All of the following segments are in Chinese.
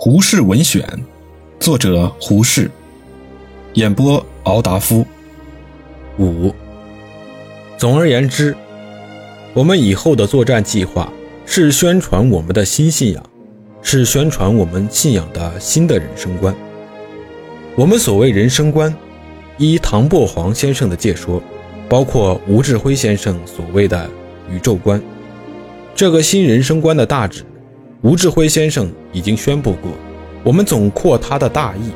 胡适文选》，作者胡适，演播敖达夫。五。总而言之，我们以后的作战计划是宣传我们的新信仰，是宣传我们信仰的新的人生观。我们所谓人生观，依唐伯黄先生的解说，包括吴志辉先生所谓的宇宙观。这个新人生观的大旨。吴志辉先生已经宣布过，我们总括他的大意，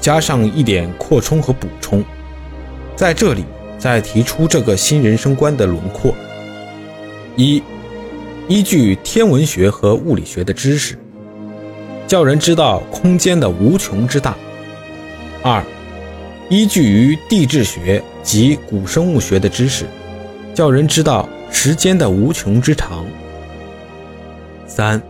加上一点扩充和补充，在这里再提出这个新人生观的轮廓：一、依据天文学和物理学的知识，叫人知道空间的无穷之大；二、依据于地质学及古生物学的知识，叫人知道时间的无穷之长；三。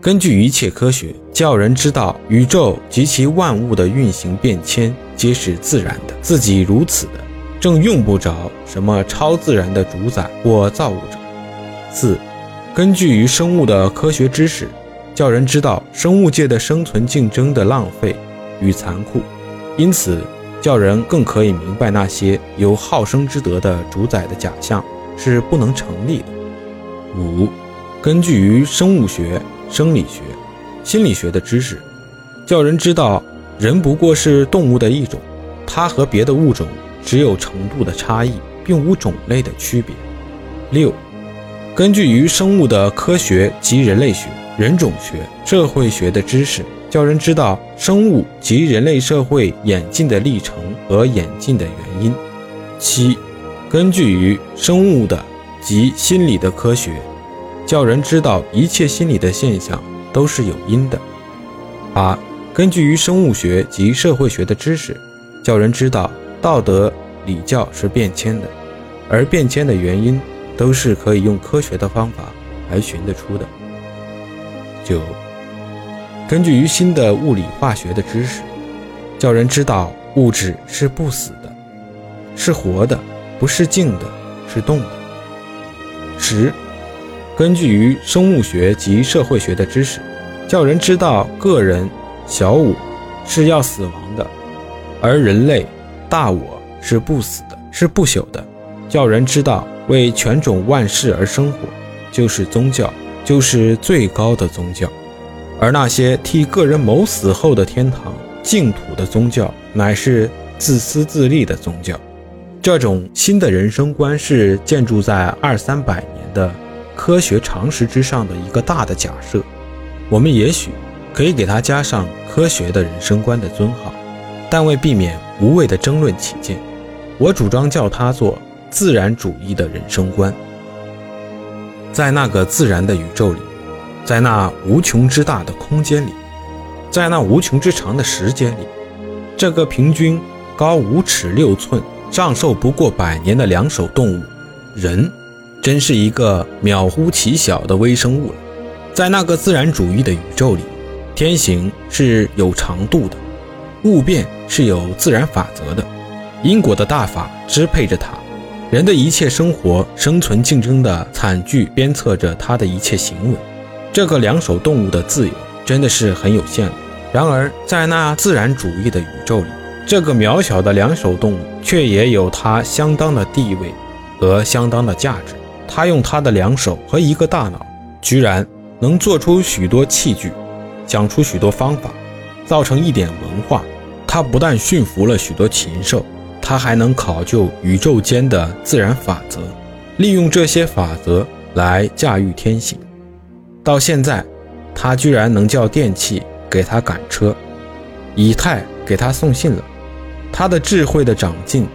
根据一切科学，叫人知道宇宙及其万物的运行变迁皆是自然的，自己如此的，正用不着什么超自然的主宰或造物者。四，根据于生物的科学知识，叫人知道生物界的生存竞争的浪费与残酷，因此叫人更可以明白那些有好生之德的主宰的假象是不能成立的。五，根据于生物学。生理学、心理学的知识，叫人知道人不过是动物的一种，它和别的物种只有程度的差异，并无种类的区别。六，根据于生物的科学及人类学、人种学、社会学的知识，叫人知道生物及人类社会演进的历程和演进的原因。七，根据于生物的及心理的科学。叫人知道一切心理的现象都是有因的。八，根据于生物学及社会学的知识，叫人知道道德礼教是变迁的，而变迁的原因都是可以用科学的方法来寻得出的。九，根据于新的物理化学的知识，叫人知道物质是不死的，是活的，不是静的，是动的。十。根据于生物学及社会学的知识，叫人知道个人小我是要死亡的，而人类大我是不死的，是不朽的。叫人知道为全种万世而生活，就是宗教，就是最高的宗教。而那些替个人谋死后的天堂净土的宗教，乃是自私自利的宗教。这种新的人生观是建筑在二三百年的。科学常识之上的一个大的假设，我们也许可以给它加上科学的人生观的尊号，但为避免无谓的争论起见，我主张叫它做自然主义的人生观。在那个自然的宇宙里，在那无穷之大的空间里，在那无穷之长的时间里，这个平均高五尺六寸、长寿不过百年的两手动物——人。真是一个渺乎其小的微生物了。在那个自然主义的宇宙里，天行是有长度的，物变是有自然法则的，因果的大法支配着它。人的一切生活、生存竞争的惨剧鞭策着他的一切行为。这个两手动物的自由真的是很有限了。然而，在那自然主义的宇宙里，这个渺小的两手动物却也有它相当的地位和相当的价值。他用他的两手和一个大脑，居然能做出许多器具，想出许多方法，造成一点文化。他不但驯服了许多禽兽，他还能考究宇宙间的自然法则，利用这些法则来驾驭天行。到现在，他居然能叫电器给他赶车，以太给他送信了。他的智慧的长进，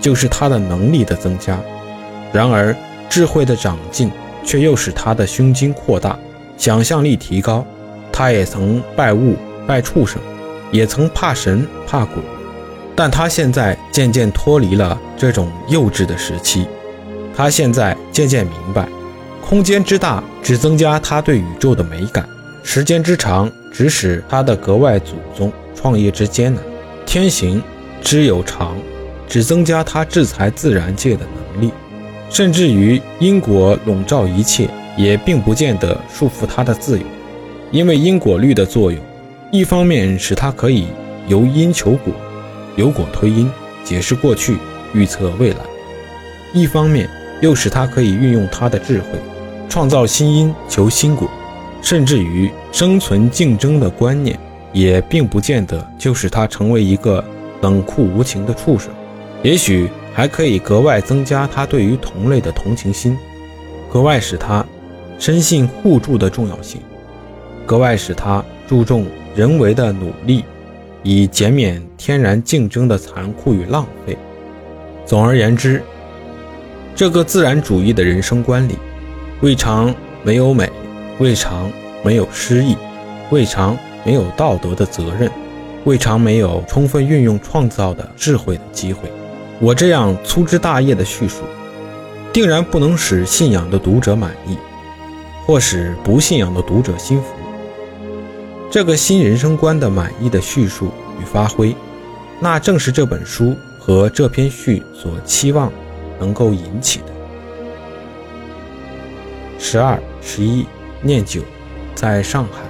就是他的能力的增加。然而。智慧的长进，却又使他的胸襟扩大，想象力提高。他也曾拜物、拜畜生，也曾怕神、怕鬼，但他现在渐渐脱离了这种幼稚的时期。他现在渐渐明白，空间之大只增加他对宇宙的美感，时间之长只使他的格外祖宗创业之艰难。天行之有常，只增加他制裁自然界的能力。甚至于因果笼罩一切，也并不见得束缚他的自由，因为因果律的作用，一方面使他可以由因求果，由果推因，解释过去，预测未来；一方面又使他可以运用他的智慧，创造新因，求新果，甚至于生存竞争的观念，也并不见得就使他成为一个冷酷无情的畜生，也许还可以格外增加他对于同类的同情心，格外使他深信互助的重要性，格外使他注重。人为的努力，以减免天然竞争的残酷与浪费。总而言之，这个自然主义的人生观里，未尝没有美，未尝没有诗意，未尝没有道德的责任，未尝没有充分运用创造的智慧的机会。我这样粗枝大叶的叙述，定然不能使信仰的读者满意，或使不信仰的读者心服。这个新人生观的满意的叙述与发挥，那正是这本书和这篇序所期望能够引起的。十二十一念九，在上海。